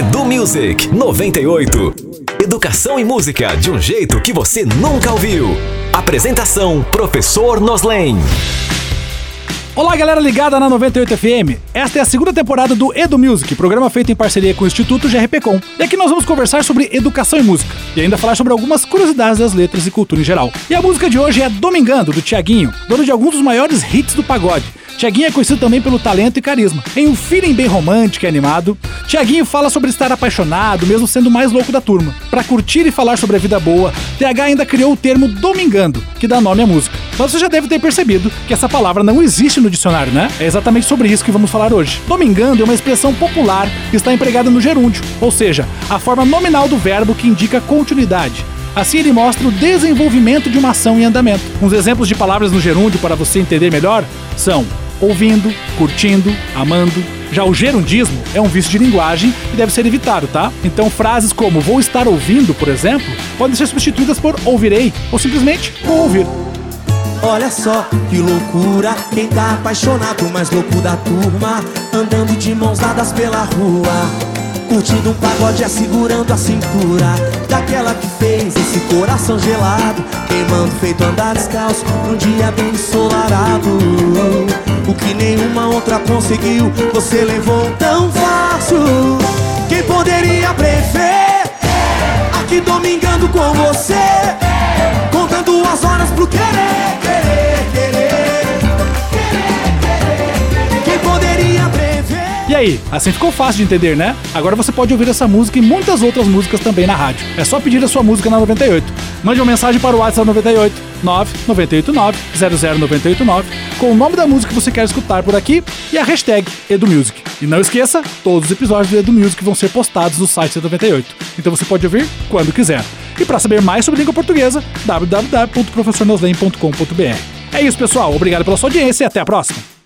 Edu Music 98. Educação e música de um jeito que você nunca ouviu. Apresentação: Professor Noslen. Olá, galera ligada na 98 FM. Esta é a segunda temporada do Edu Music, programa feito em parceria com o Instituto GRPcom. E aqui nós vamos conversar sobre educação e música, e ainda falar sobre algumas curiosidades das letras e cultura em geral. E a música de hoje é Domingando, do Tiaguinho, dono de alguns dos maiores hits do pagode. Tiaguinho é conhecido também pelo talento e carisma. Em um feeling bem romântico e animado, Tiaguinho fala sobre estar apaixonado, mesmo sendo o mais louco da turma. Para curtir e falar sobre a vida boa, TH ainda criou o termo domingando, que dá nome à música. Mas você já deve ter percebido que essa palavra não existe no dicionário, né? É exatamente sobre isso que vamos falar hoje. Domingando é uma expressão popular que está empregada no gerúndio, ou seja, a forma nominal do verbo que indica continuidade. Assim ele mostra o desenvolvimento de uma ação em andamento. Uns exemplos de palavras no gerúndio para você entender melhor são ouvindo, curtindo, amando. Já o gerundismo é um vício de linguagem e deve ser evitado, tá? Então frases como vou estar ouvindo, por exemplo, podem ser substituídas por ouvirei ou simplesmente vou ouvir. Olha só que loucura, quem tá apaixonado, mais louco da turma, andando de mãos dadas pela rua. Curtindo um pagode, assegurando a cintura fez esse coração gelado Queimando feito andar descalço Num dia bem ensolarado. O que nenhuma outra conseguiu Você levou tão fácil. Quem poderia prever? Aqui domingando com você aí, assim ficou fácil de entender, né? Agora você pode ouvir essa música e muitas outras músicas também na rádio. É só pedir a sua música na 98. Mande uma mensagem para o WhatsApp 98 9989 00989 com o nome da música que você quer escutar por aqui e a hashtag EduMusic. E não esqueça, todos os episódios do Edu Music vão ser postados no site da 98. Então você pode ouvir quando quiser. E para saber mais sobre língua portuguesa, www.professornoslen.com.br. É isso, pessoal. Obrigado pela sua audiência e até a próxima.